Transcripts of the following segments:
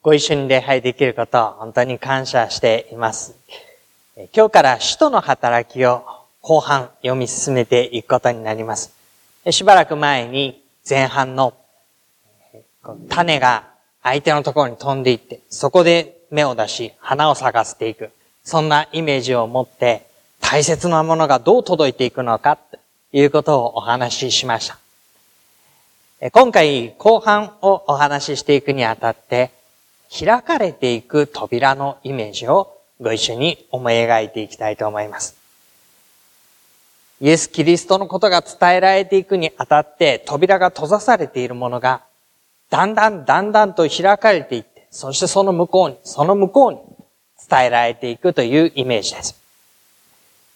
ご一緒に礼拝できることを本当に感謝しています。今日から使徒の働きを後半読み進めていくことになります。しばらく前に前半の種が相手のところに飛んでいって、そこで芽を出し、花を咲かせていく。そんなイメージを持って、大切なものがどう届いていくのか、ということをお話ししました。今回、後半をお話ししていくにあたって、開かれていく扉のイメージをご一緒に思い描いていきたいと思います。イエス・キリストのことが伝えられていくにあたって扉が閉ざされているものがだんだんだんだんと開かれていって、そしてその向こうに、その向こうに伝えられていくというイメージです。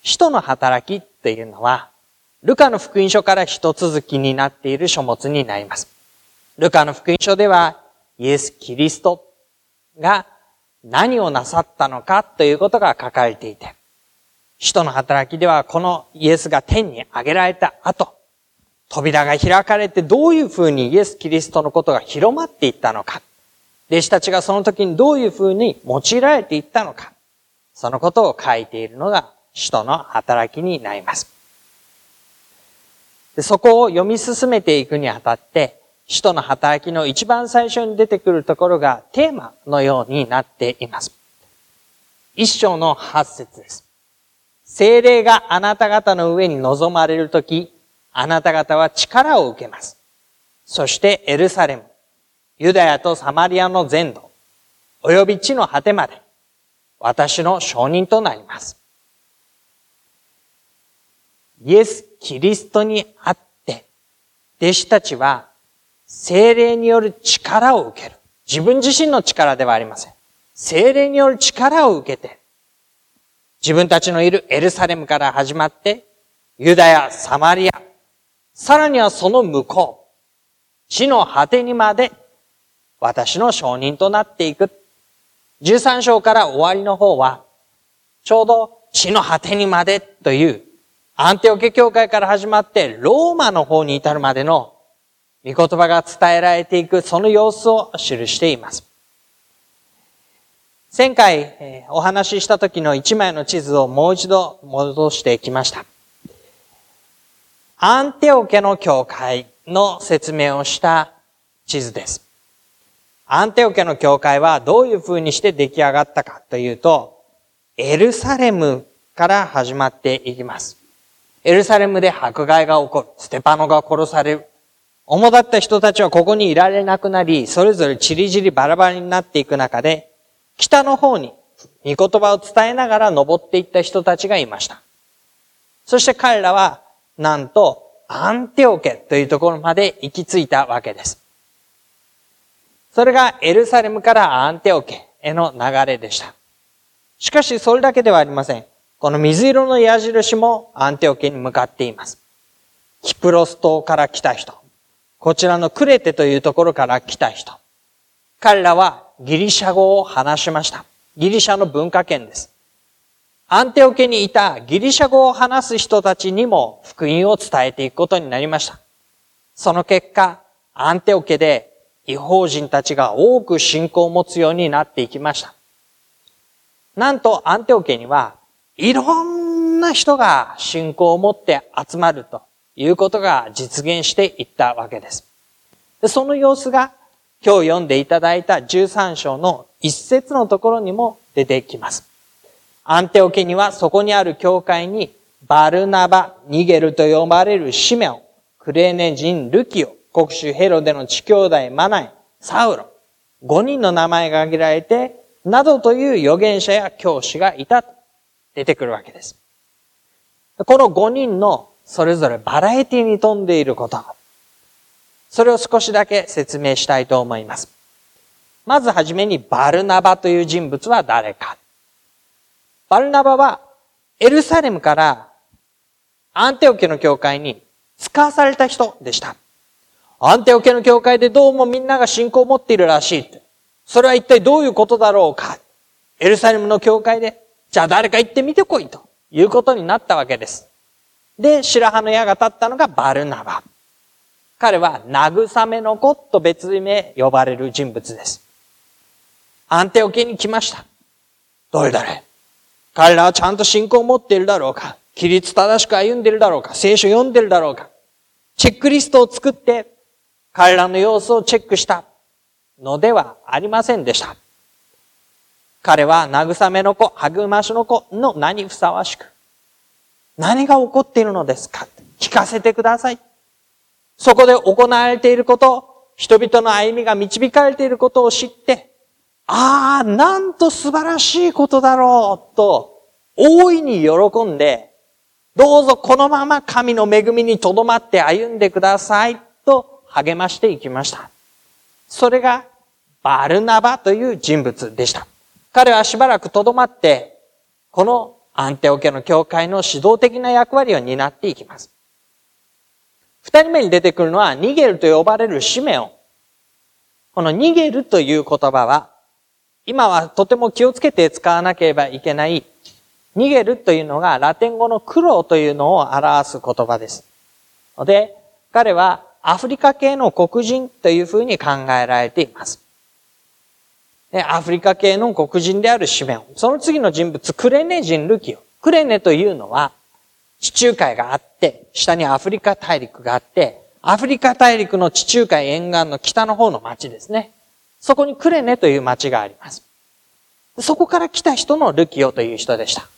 使徒の働きというのは、ルカの福音書から一続きになっている書物になります。ルカの福音書では、イエス・キリストが何をなさったのかということが書かれていて、使徒の働きではこのイエスが天に上げられた後、扉が開かれてどういうふうにイエス・キリストのことが広まっていったのか、弟子たちがその時にどういうふうに用いられていったのか、そのことを書いているのが使徒の働きになります。そこを読み進めていくにあたって、使徒の働きの一番最初に出てくるところがテーマのようになっています。一章の八節です。精霊があなた方の上に臨まれるとき、あなた方は力を受けます。そしてエルサレム、ユダヤとサマリアの全土、及び地の果てまで、私の証人となります。イエス・キリストにあって、弟子たちは精霊による力を受ける。自分自身の力ではありません。精霊による力を受けて、自分たちのいるエルサレムから始まって、ユダヤ、サマリア、さらにはその向こう、地の果てにまで私の証人となっていく。13章から終わりの方は、ちょうど地の果てにまでという、アンテオケ教会から始まってローマの方に至るまでの御言葉が伝えられていくその様子を記しています。前回お話しした時の一枚の地図をもう一度戻してきました。アンテオ家の教会の説明をした地図です。アンテオ家の教会はどういう風にして出来上がったかというと、エルサレムから始まっていきます。エルサレムで迫害が起こる。ステパノが殺される。主だった人たちはここにいられなくなり、それぞれチリチリバラバラになっていく中で、北の方に御言葉を伝えながら登っていった人たちがいました。そして彼らはなんと、アンテオケというところまで行き着いたわけです。それがエルサレムからアンテオケへの流れでした。しかしそれだけではありません。この水色の矢印もアンテオケに向かっています。キプロス島から来た人。こちらのクレテというところから来た人。彼らはギリシャ語を話しました。ギリシャの文化圏です。アンテオケにいたギリシャ語を話す人たちにも福音を伝えていくことになりました。その結果、アンテオケで違法人たちが多く信仰を持つようになっていきました。なんとアンテオケにはいろんな人が信仰を持って集まるということが実現していったわけです。でその様子が今日読んでいただいた13章の一節のところにも出てきます。アンテオケにはそこにある教会にバルナバ、ニゲルと呼ばれるシメオ、クレネ人ルキオ、国主ヘロデの地兄弟マナイ、サウロ、5人の名前が挙げられて、などという預言者や教師がいたと出てくるわけです。この5人のそれぞれバラエティに富んでいること、それを少しだけ説明したいと思います。まずはじめにバルナバという人物は誰か。バルナバはエルサレムからアンテオケの教会に使わされた人でした。アンテオケの教会でどうもみんなが信仰を持っているらしい。それは一体どういうことだろうか。エルサレムの教会で、じゃあ誰か行ってみてこいということになったわけです。で、白羽の矢が立ったのがバルナバ。彼は慰めの子と別名呼ばれる人物です。アンテオケに来ました。どれだれ彼らはちゃんと信仰を持っているだろうか規律正しく歩んでいるだろうか聖書読んでいるだろうかチェックリストを作って彼らの様子をチェックしたのではありませんでした。彼は慰めの子、励ましの子の名にふさわしく、何が起こっているのですか？聞かせてください。そこで行われていること、人々の歩みが導かれていることを知って、ああ、なんと素晴らしいことだろうと、大いに喜んで、どうぞこのまま神の恵みにとどまって歩んでくださいと励ましていきました。それがバルナバという人物でした。彼はしばらくとどまって、このアンテオ家の教会の指導的な役割を担っていきます。二人目に出てくるのは、ニゲルと呼ばれるシメオン。このニゲルという言葉は、今はとても気をつけて使わなければいけない、ニゲルというのがラテン語の苦労というのを表す言葉です。ので、彼はアフリカ系の黒人というふうに考えられています。アフリカ系の黒人であるシメオン。その次の人物、クレネ人ルキオ。クレネというのは、地中海があって、下にアフリカ大陸があって、アフリカ大陸の地中海沿岸の北の方の町ですね。そこにクレネという町があります。そこから来た人のルキオという人でした。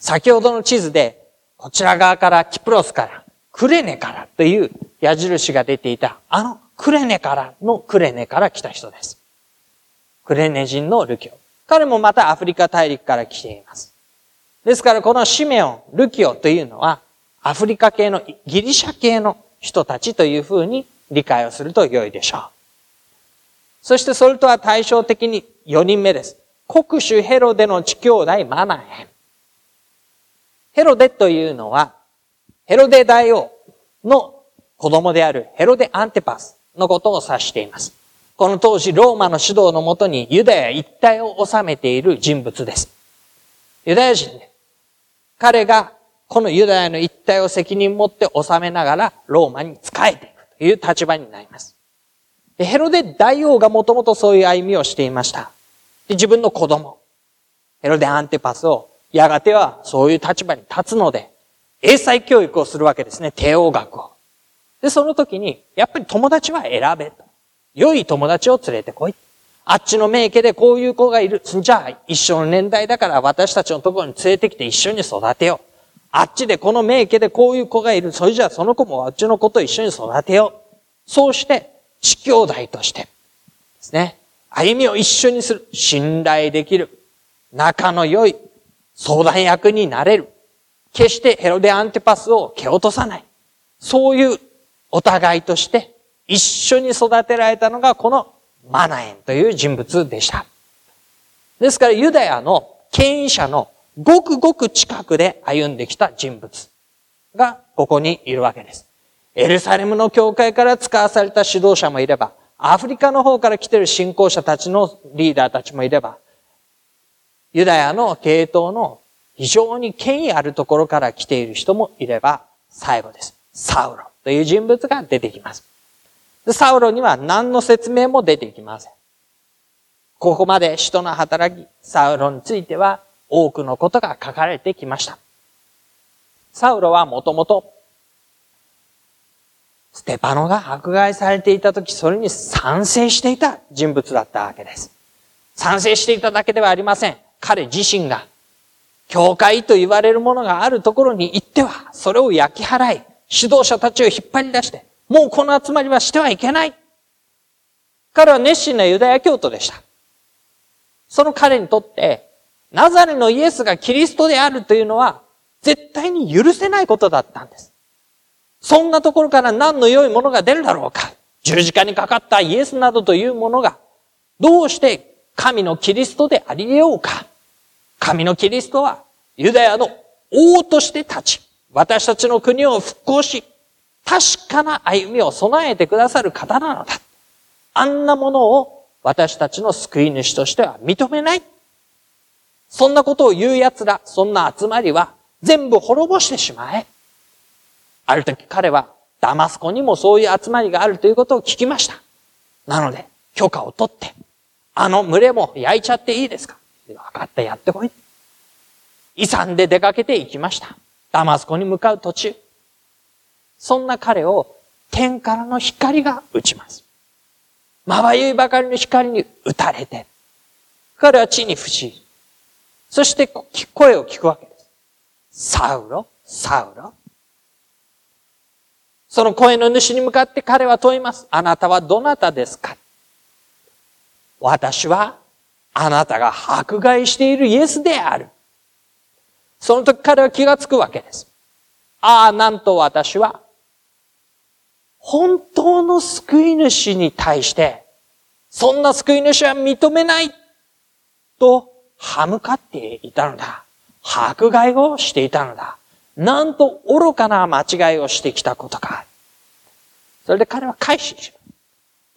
先ほどの地図で、こちら側からキプロスから、クレネからという矢印が出ていた、あのクレネからのクレネから来た人です。クレネ人のルキオ。彼もまたアフリカ大陸から来ています。ですからこのシメオン、ルキオというのは、アフリカ系のギリシャ系の人たちというふうに理解をすると良いでしょう。そしてそれとは対照的に4人目です。国主ヘロデの地兄弟マナヘン。ヘロデというのは、ヘロデ大王の子供であるヘロデ・アンテパスのことを指しています。この当時ローマの指導のもとにユダヤ一帯を治めている人物です。ユダヤ人で。彼がこのユダヤの一帯を責任持って治めながらローマに仕えていくという立場になります。ヘロデ大王がもともとそういう歩みをしていました。で自分の子供、ヘロデアンテパスをやがてはそういう立場に立つので、英才教育をするわけですね、帝王学を。で、その時に、やっぱり友達は選べと。良い友達を連れてこい。あっちの名家でこういう子がいる。じゃあ、一緒の年代だから私たちのところに連れてきて一緒に育てよう。あっちでこの名家でこういう子がいる。それじゃあその子もあっちの子と一緒に育てよう。そうして、地兄弟として、ですね。歩みを一緒にする。信頼できる。仲の良い相談役になれる。決してヘロデアンテパスを蹴落とさない。そういうお互いとして一緒に育てられたのがこのマナエンという人物でした。ですからユダヤの権威者のごくごく近くで歩んできた人物がここにいるわけです。エルサレムの教会から使わされた指導者もいれば、アフリカの方から来ている信仰者たちのリーダーたちもいれば、ユダヤの系統の非常に権威あるところから来ている人もいれば、最後です。サウロという人物が出てきます。サウロには何の説明も出てきません。ここまで人の働き、サウロについては多くのことが書かれてきました。サウロはもともと、ステパノが迫害されていた時、それに賛成していた人物だったわけです。賛成していただけではありません。彼自身が、教会と言われるものがあるところに行っては、それを焼き払い、指導者たちを引っ張り出して、もうこの集まりはしてはいけない。彼は熱心なユダヤ教徒でした。その彼にとって、ナザレのイエスがキリストであるというのは、絶対に許せないことだったんです。そんなところから何の良いものが出るだろうか。十字架にかかったイエスなどというものが、どうして神のキリストであり得ようか。神のキリストは、ユダヤの王として立ち、私たちの国を復興し、確かな歩みを備えてくださる方なのだ。あんなものを私たちの救い主としては認めない。そんなことを言う奴ら、そんな集まりは全部滅ぼしてしまえ。ある時彼はダマスコにもそういう集まりがあるということを聞きました。なので、許可を取って、あの群れも焼いちゃっていいですか分かった、やってこい。勇んで出かけていきました。ダマスコに向かう途中。そんな彼を天からの光が打ちます。まばゆいばかりの光に打たれて、彼は地に伏し、そして声を聞くわけです。サウロ、サウロ？その声の主に向かって彼は問います。あなたはどなたですか？私はあなたが迫害しているイエスである。その時彼は気がつくわけです。ああ、なんと私は、本当の救い主に対して、そんな救い主は認めないと歯向かっていたのだ。迫害をしていたのだ。なんと愚かな間違いをしてきたことか。それで彼は改心し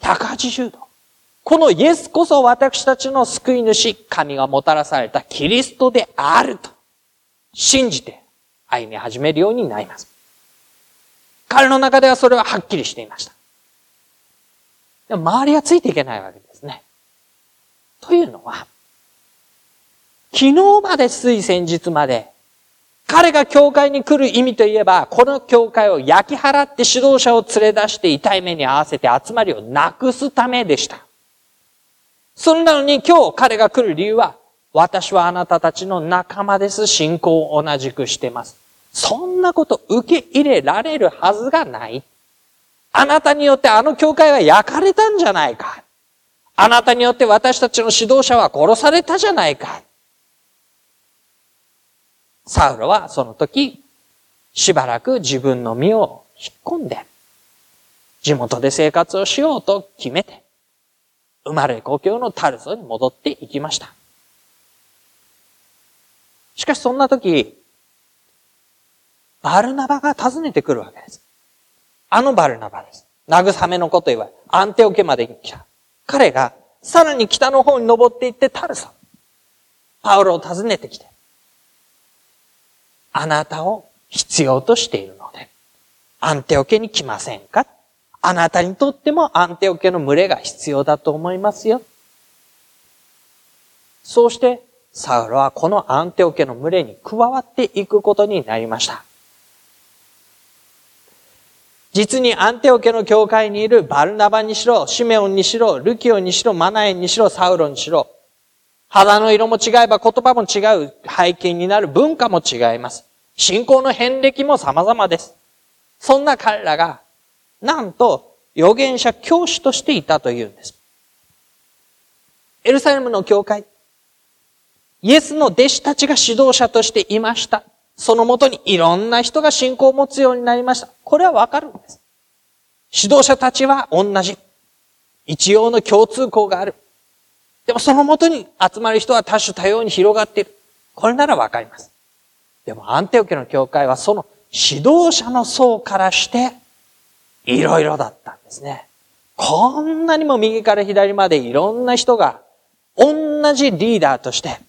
ま。180度。このイエスこそ私たちの救い主、神がもたらされたキリストであると信じて歩み始めるようになります。彼の中ではそれははっきりしていました。でも周りはついていけないわけですね。というのは、昨日までつい先日まで、彼が教会に来る意味といえば、この教会を焼き払って指導者を連れ出して痛い目に合わせて集まりをなくすためでした。それなのに今日彼が来る理由は、私はあなたたちの仲間です。信仰を同じくしてます。そんなこと受け入れられるはずがない。あなたによってあの教会は焼かれたんじゃないか。あなたによって私たちの指導者は殺されたじゃないか。サウロはその時、しばらく自分の身を引っ込んで、地元で生活をしようと決めて、生まれ故郷のタルソに戻っていきました。しかしそんな時、バルナバが訪ねてくるわけです。あのバルナバです。慰めのこと言われ、アンテオケまで来た。彼がさらに北の方に登っていってタルソ。パウロを訪ねてきて、あなたを必要としているので、アンテオケに来ませんか？あなたにとってもアンテオケの群れが必要だと思いますよ。そうして、サウロはこのアンテオケの群れに加わっていくことになりました。実にアンテオケの教会にいるバルナバにしろ、シメオンにしろ、ルキオにしろ、マナエンにしろ、サウロにしろ、肌の色も違えば言葉も違う背景になる文化も違います。信仰の遍歴も様々です。そんな彼らがなんと預言者教師としていたというんです。エルサレムの教会、イエスの弟子たちが指導者としていました。そのもとにいろんな人が信仰を持つようになりました。これはわかるんです。指導者たちは同じ。一様の共通項がある。でもそのもとに集まる人は多種多様に広がっている。これならわかります。でもアンテオケの教会はその指導者の層からしていろいろだったんですね。こんなにも右から左までいろんな人が同じリーダーとして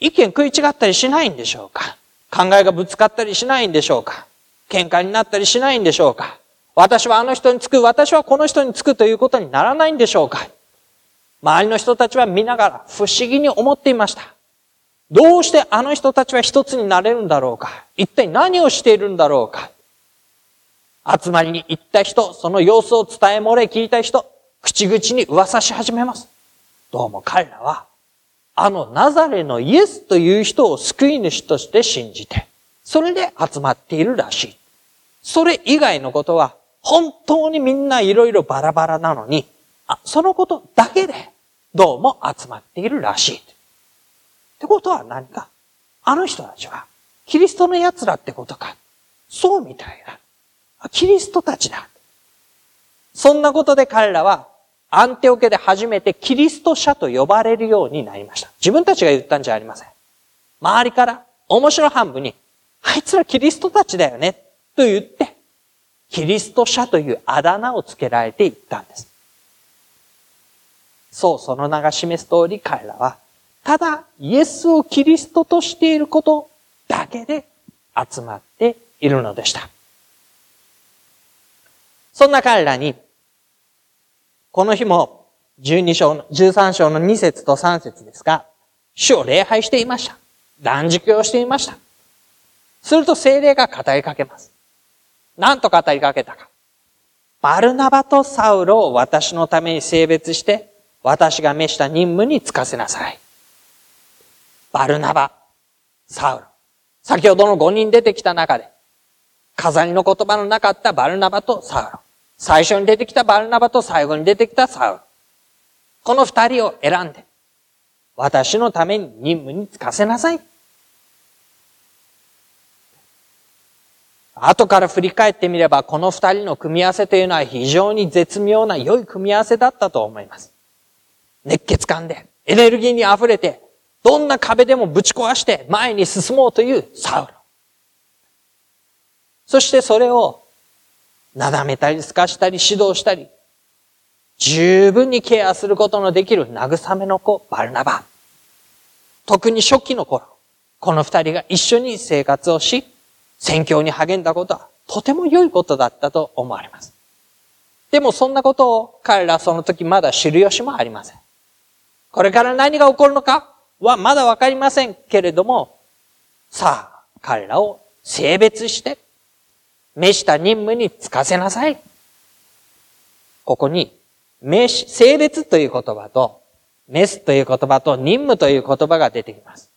意見食い違ったりしないんでしょうか？考えがぶつかったりしないんでしょうか？喧嘩になったりしないんでしょうか？私はあの人につく、私はこの人につくということにならないんでしょうか？周りの人たちは見ながら不思議に思っていました。どうしてあの人たちは一つになれるんだろうか？一体何をしているんだろうか？集まりに行った人、その様子を伝え漏れ聞いた人、口々に噂し始めます。どうも彼らは、あのナザレのイエスという人を救い主として信じて、それで集まっているらしい。それ以外のことは、本当にみんないろいろバラバラなのに、あ、そのことだけで、どうも集まっているらしい。ってことは何か？あの人たちは、キリストの奴らってことか？そうみたいな。キリストたちだ。そんなことで彼らはアンテオケで初めてキリスト者と呼ばれるようになりました。自分たちが言ったんじゃありません。周りから面白半分に、あいつらキリストたちだよね、と言って、キリスト者というあだ名をつけられていったんです。そう、その名が示す通り彼らは、ただイエスをキリストとしていることだけで集まっているのでした。そんな彼らに、この日も12章の、13章の2節と3節ですが、主を礼拝していました。断食をしていました。すると精霊が語りかけます。何と語りかけたか。バルナバとサウロを私のために性別して、私が召した任務に就かせなさい。バルナバ、サウロ。先ほどの5人出てきた中で、飾りの言葉のなかったバルナバとサウロ。最初に出てきたバルナバと最後に出てきたサウロ。この二人を選んで、私のために任務に就かせなさい。後から振り返ってみれば、この二人の組み合わせというのは非常に絶妙な良い組み合わせだったと思います。熱血感で、エネルギーに溢れて、どんな壁でもぶち壊して前に進もうというサウロ。そしてそれを、なだめたり透かしたり指導したり、十分にケアすることのできる慰めの子、バルナバ。特に初期の頃、この二人が一緒に生活をし、宣教に励んだことはとても良いことだったと思われます。でもそんなことを彼らはその時まだ知る由もありません。これから何が起こるのかはまだわかりませんけれども、さあ、彼らを性別して、召した任務に就かせなさい。ここに名詞、性別という言葉と、メスという言葉と任務という言葉が出てきます。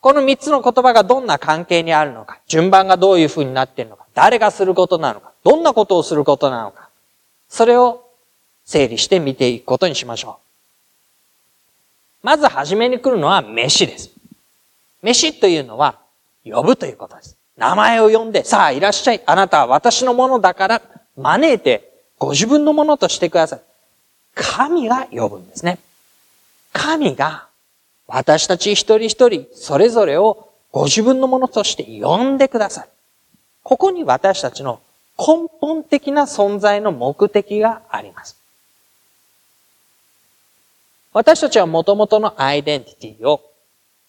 この三つの言葉がどんな関係にあるのか、順番がどういう風になっているのか、誰がすることなのか、どんなことをすることなのか、それを整理して見ていくことにしましょう。まず初めに来るのは飯です。飯というのは呼ぶということです。名前を呼んで、さあいらっしゃい。あなたは私のものだから招いてご自分のものとしてください。神が呼ぶんですね。神が私たち一人一人それぞれをご自分のものとして呼んでください。ここに私たちの根本的な存在の目的があります。私たちは元々のアイデンティティを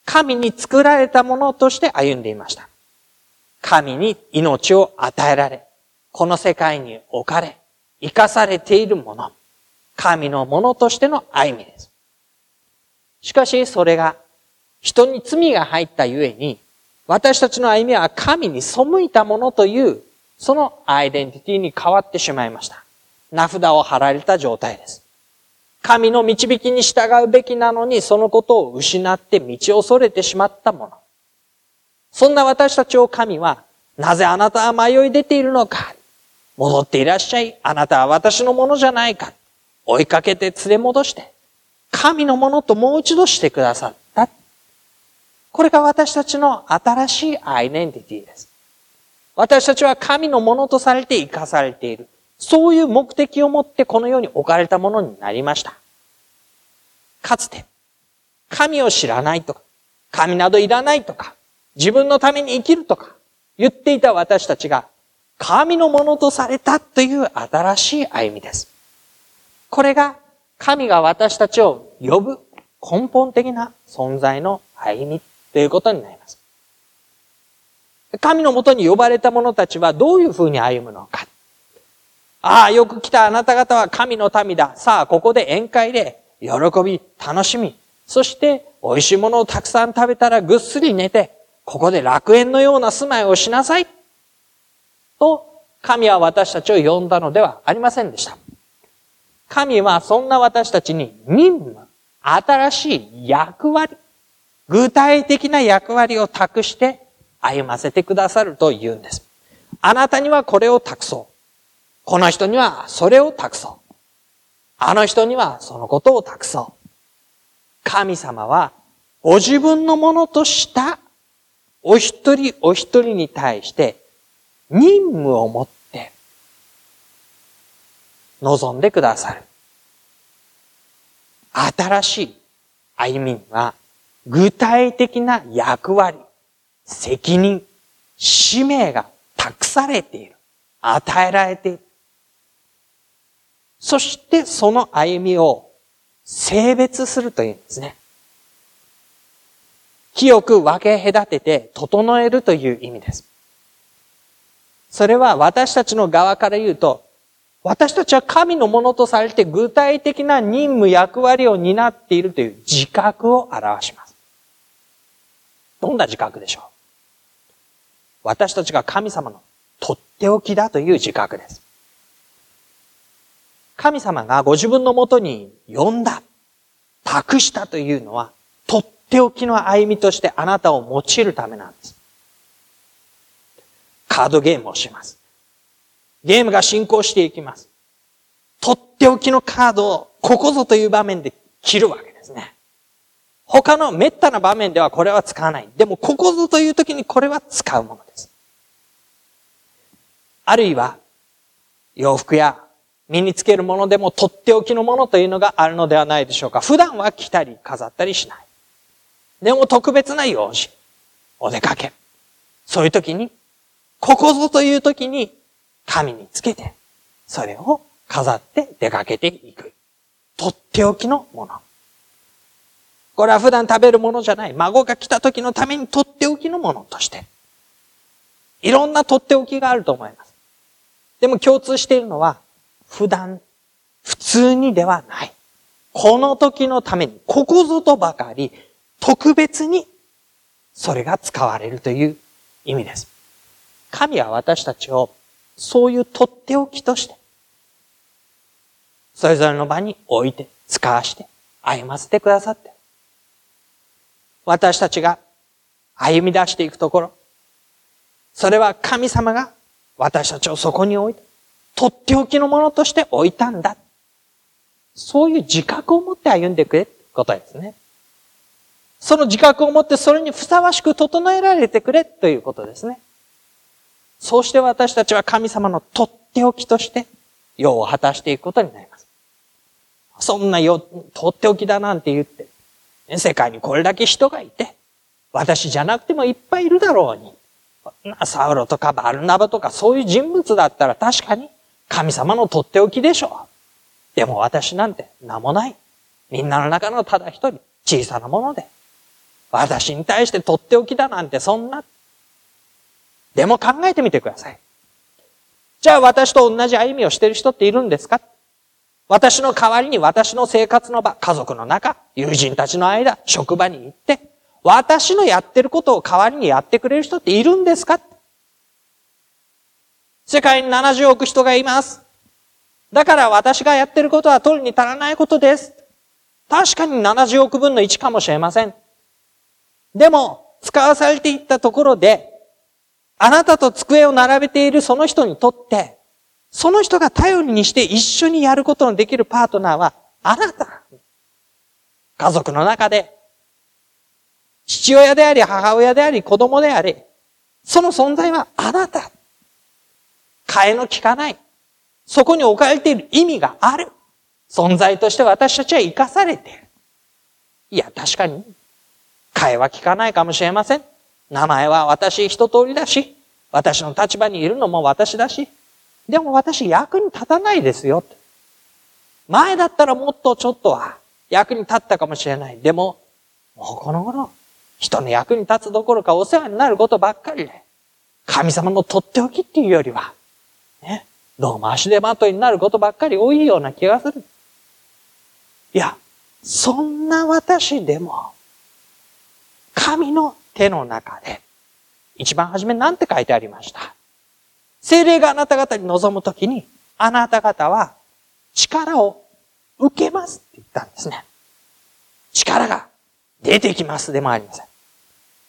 神に作られたものとして歩んでいました。神に命を与えられ、この世界に置かれ、生かされているもの。神のものとしての歩みです。しかし、それが人に罪が入ったゆえに、私たちの歩みは神に背いたものという、そのアイデンティティに変わってしまいました。名札を貼られた状態です。神の導きに従うべきなのに、そのことを失って道を逸れてしまったもの。そんな私たちを神は、なぜあなたは迷い出ているのか？戻っていらっしゃい。あなたは私のものじゃないか。追いかけて連れ戻して、神のものともう一度してくださった。これが私たちの新しいアイデンティティです。私たちは神のものとされて生かされている。そういう目的を持ってこの世に置かれたものになりました。かつて、神を知らないとか、神などいらないとか、自分のために生きるとか、言っていた私たちが、神のものとされたという新しい歩みです。これが神が私たちを呼ぶ根本的な存在の歩みということになります。神のもとに呼ばれた者たちはどういうふうに歩むのか。ああ、よく来たあなた方は神の民だ。さあ、ここで宴会で喜び、楽しみ、そして美味しいものをたくさん食べたらぐっすり寝て、ここで楽園のような住まいをしなさい。と、神は私たちを呼んだのではありませんでした。神はそんな私たちに任務、新しい役割、具体的な役割を託して歩ませてくださると言うんです。あなたにはこれを託そう。この人にはそれを託そう。あの人にはそのことを託そう。神様はご自分のものとしたお一人お一人に対して任務を持って望んでくださる。新しい歩みには具体的な役割、責任、使命が託されている。与えられている。そしてその歩みを性別するというんですね。清く分け隔てて整えるという意味です。それは私たちの側から言うと、私たちは神のものとされて具体的な任務、役割を担っているという自覚を表します。どんな自覚でしょう？私たちが神様のとっておきだという自覚です。神様がご自分のもとに呼んだ、託したというのは、っておきの歩みとしてあなたを用いるためなんです。カードゲームをします。ゲームが進行していきます。とっておきのカードをここぞという場面で切るわけですね。他の滅多な場面ではこれは使わない。でもここぞという時にこれは使うものです。あるいは洋服や身につけるものでもとっておきのものというのがあるのではないでしょうか。普段は着たり飾ったりしない。でも特別な用事、お出かけ。そういう時に、ここぞという時に神につけて、それを飾って出かけていく。とっておきのもの。これは普段食べるものじゃない。孫が来た時のためにとっておきのものとして。いろんなとっておきがあると思います。でも共通しているのは、普段、普通にではない。この時のために、ここぞとばかり、特別に、それが使われるという意味です。神は私たちを、そういうとっておきとして、それぞれの場に置いて、使わして、歩ませてくださって、私たちが歩み出していくところ、それは神様が私たちをそこに置いて、とっておきのものとして置いたんだ。そういう自覚を持って歩んでくれってことですね。その自覚を持ってそれにふさわしく整えられてくれということですね。そうして私たちは神様のとっておきとして用を果たしていくことになります。そんな用、とっておきだなんて言って、世界にこれだけ人がいて、私じゃなくてもいっぱいいるだろうに。サウロとかバルナバとかそういう人物だったら確かに神様のとっておきでしょう。でも私なんて名もない。みんなの中のただ一人、小さなもので。私に対してとっておきだなんてそんな。でも考えてみてください。じゃあ私と同じ歩みをしている人っているんですか？私の代わりに私の生活の場、家族の中、友人たちの間、職場に行って、私のやってることを代わりにやってくれる人っているんですか？世界に70億人がいます。だから私がやってることは取るに足らないことです。確かに70億分の1かもしれません。でも、使わされていったところで、あなたと机を並べているその人にとって、その人が頼りにして一緒にやることのできるパートナーは、あなた。家族の中で、父親であり、母親であり、子供であり、その存在はあなた。替えの利かない。そこに置かれている意味がある。存在として私たちは生かされている。いや、確かに、替えは利かないかもしれません。名前は私一通りだし、私の立場にいるのも私だし、でも私役に立たないですよ。前だったらもっとちょっとは役に立ったかもしれない。でも、もうこの頃、人の役に立つどころかお世話になることばっかりで、神様のとっておきっていうよりは、ね。どうも足手まといになることばっかり多いような気がする。いや、そんな私でも、神の手の中で、一番初めなんて書いてありました精霊があなた方に臨むときに、あなた方は力を受けますって言ったんですね。力が出てきますでもありません。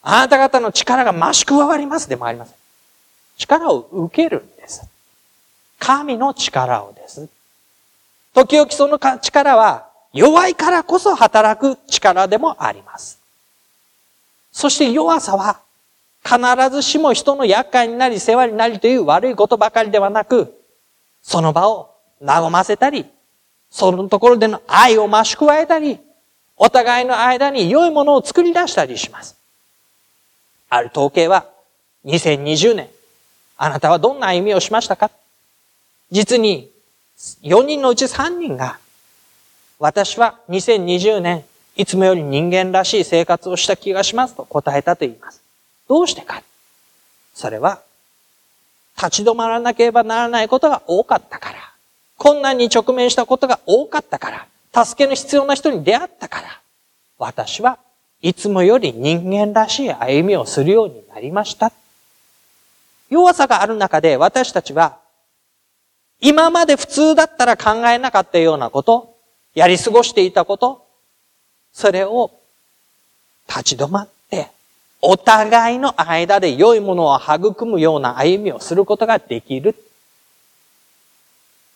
あなた方の力が増し加わりますでもありません。力を受けるんです。神の力をです。時々その力は弱いからこそ働く力でもあります。そして弱さは必ずしも人の厄介になり世話になりという悪いことばかりではなく、その場を和ませたり、そのところでの愛を増し加えたり、お互いの間に良いものを作り出したりします。ある統計は、2020年、あなたはどんな歩みをしましたか？実に4人のうち3人が、私は2020年、いつもより人間らしい生活をした気がしますと答えたと言います。どうしてかそれは、立ち止まらなければならないことが多かったから。困難に直面したことが多かったから、助けの必要な人に出会ったから、私はいつもより人間らしい歩みをするようになりました。弱さがある中で私たちは、今まで普通だったら考えなかったようなこと、やり過ごしていたこと、それを立ち止まって、お互いの間で良いものを育むような歩みをすることができる。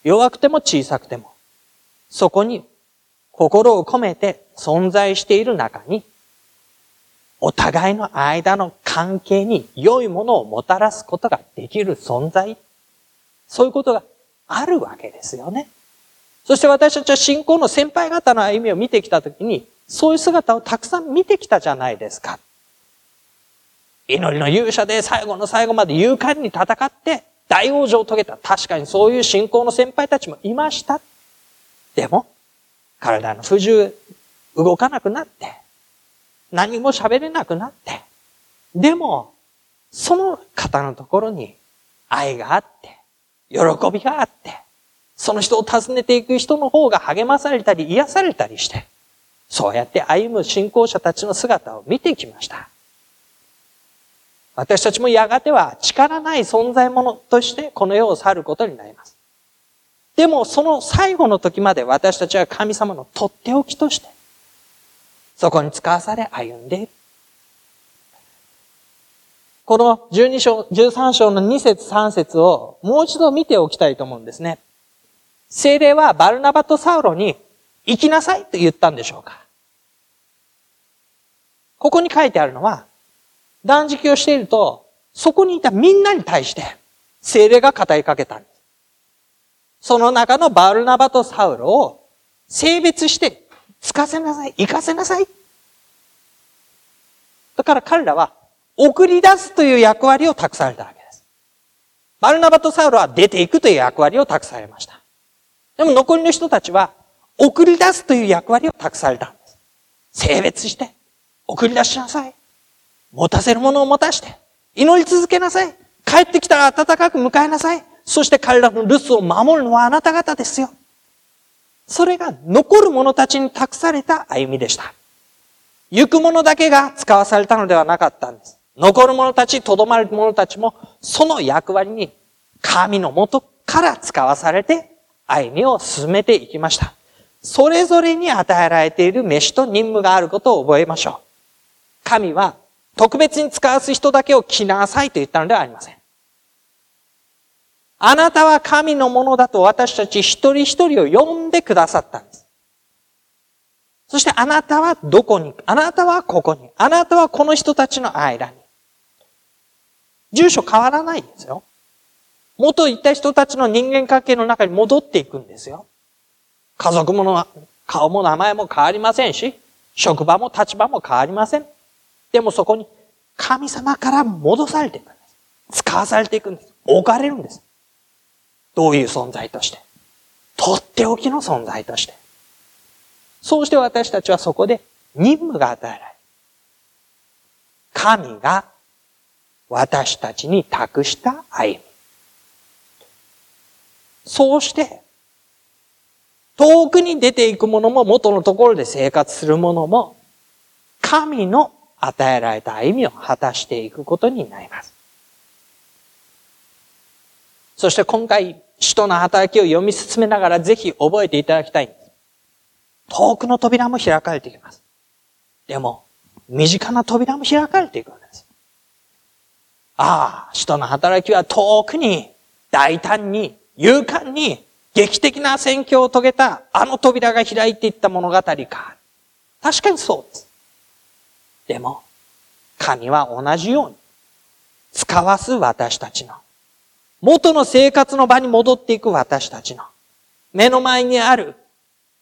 弱くても小さくても、そこに心を込めて存在している中に、お互いの間の関係に良いものをもたらすことができる存在。そういうことがあるわけですよね。そして私たちは信仰の先輩方の歩みを見てきたときに、そういう姿をたくさん見てきたじゃないですか。祈りの勇者で最後の最後まで勇敢に戦って大往生を遂げた。確かにそういう信仰の先輩たちもいました。でも、体の不自由、動かなくなって、何も喋れなくなって、でも、その方のところに愛があって、喜びがあって、その人を訪ねていく人の方が励まされたり癒されたりして、そうやって歩む信仰者たちの姿を見てきました。私たちもやがては力ない存在者としてこの世を去ることになります。でもその最後の時まで私たちは神様のとっておきとして、そこに使わされ歩んでいる。この12章、13章の2節3節をもう一度見ておきたいと思うんですね。精霊はバルナバとサウロに行きなさいと言ったんでしょうかここに書いてあるのは、断食をしていると、そこにいたみんなに対して、精霊が語りかけたんです。その中のバルナバとサウロを性別して、つかせなさい、行かせなさい。だから彼らは、送り出すという役割を託されたわけです。バルナバとサウロは出ていくという役割を託されました。でも残りの人たちは、送り出すという役割を託されたんです。性別して、送り出しなさい。持たせるものを持たして、祈り続けなさい。帰ってきたら温かく迎えなさい。そして彼らの留守を守るのはあなた方ですよ。それが残る者たちに託された歩みでした。行く者だけが使わされたのではなかったんです。残る者たち、とどまる者たちも、その役割に神のもとから使わされて歩みを進めていきました。それぞれに与えられている飯と任務があることを覚えましょう。神は特別に使わす人だけを来なさいと言ったのではありません。あなたは神のものだと私たち一人一人を呼んでくださったんです。そしてあなたはどこに、あなたはここに、あなたはこの人たちの間に。住所変わらないんですよ。元いた人たちの人間関係の中に戻っていくんですよ。家族もの顔も名前も変わりませんし、職場も立場も変わりません。でもそこに神様から戻されていくんです。使わされていくんです。置かれるんです。どういう存在として。とっておきの存在として。そうして私たちはそこで任務が与えられる。神が私たちに託した歩み。そうして遠くに出ていくものも元のところで生活するものも、神の与えられた歩みを果たしていくことになります。そして今回、使徒の働きを読み進めながらぜひ覚えていただきたいんです。遠くの扉も開かれていきます。でも、身近な扉も開かれていくわけです。ああ、使徒の働きは遠くに、大胆に、勇敢に、劇的な戦況を遂げたあの扉が開いていった物語か。確かにそうです。でも、神は同じように、使わす私たちの、元の生活の場に戻っていく私たちの、目の前にある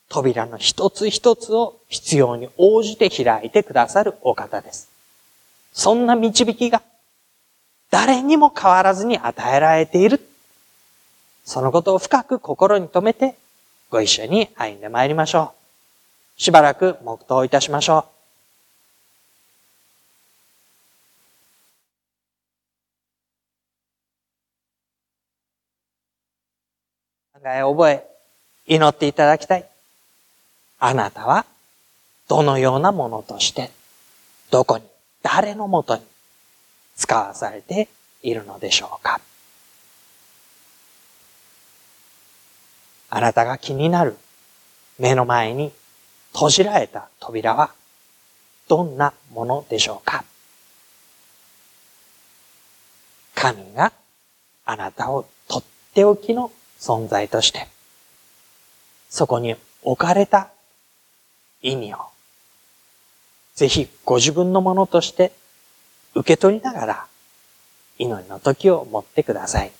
扉の一つ一つを必要に応じて開いてくださるお方です。そんな導きが誰にも変わらずに与えられているそのことを深く心に留めて、ご一緒に歩んでまいりましょう。しばらく黙祷いたしましょう。考え覚え、祈っていただきたい。あなたはどのようなものとして、どこに、誰のもとに使わされているのでしょうか。あなたが気になる目の前に閉じられた扉はどんなものでしょうか？神があなたをとっておきの存在として、そこに置かれた意味を、ぜひご自分のものとして受け取りながら、祈りの時を持ってください。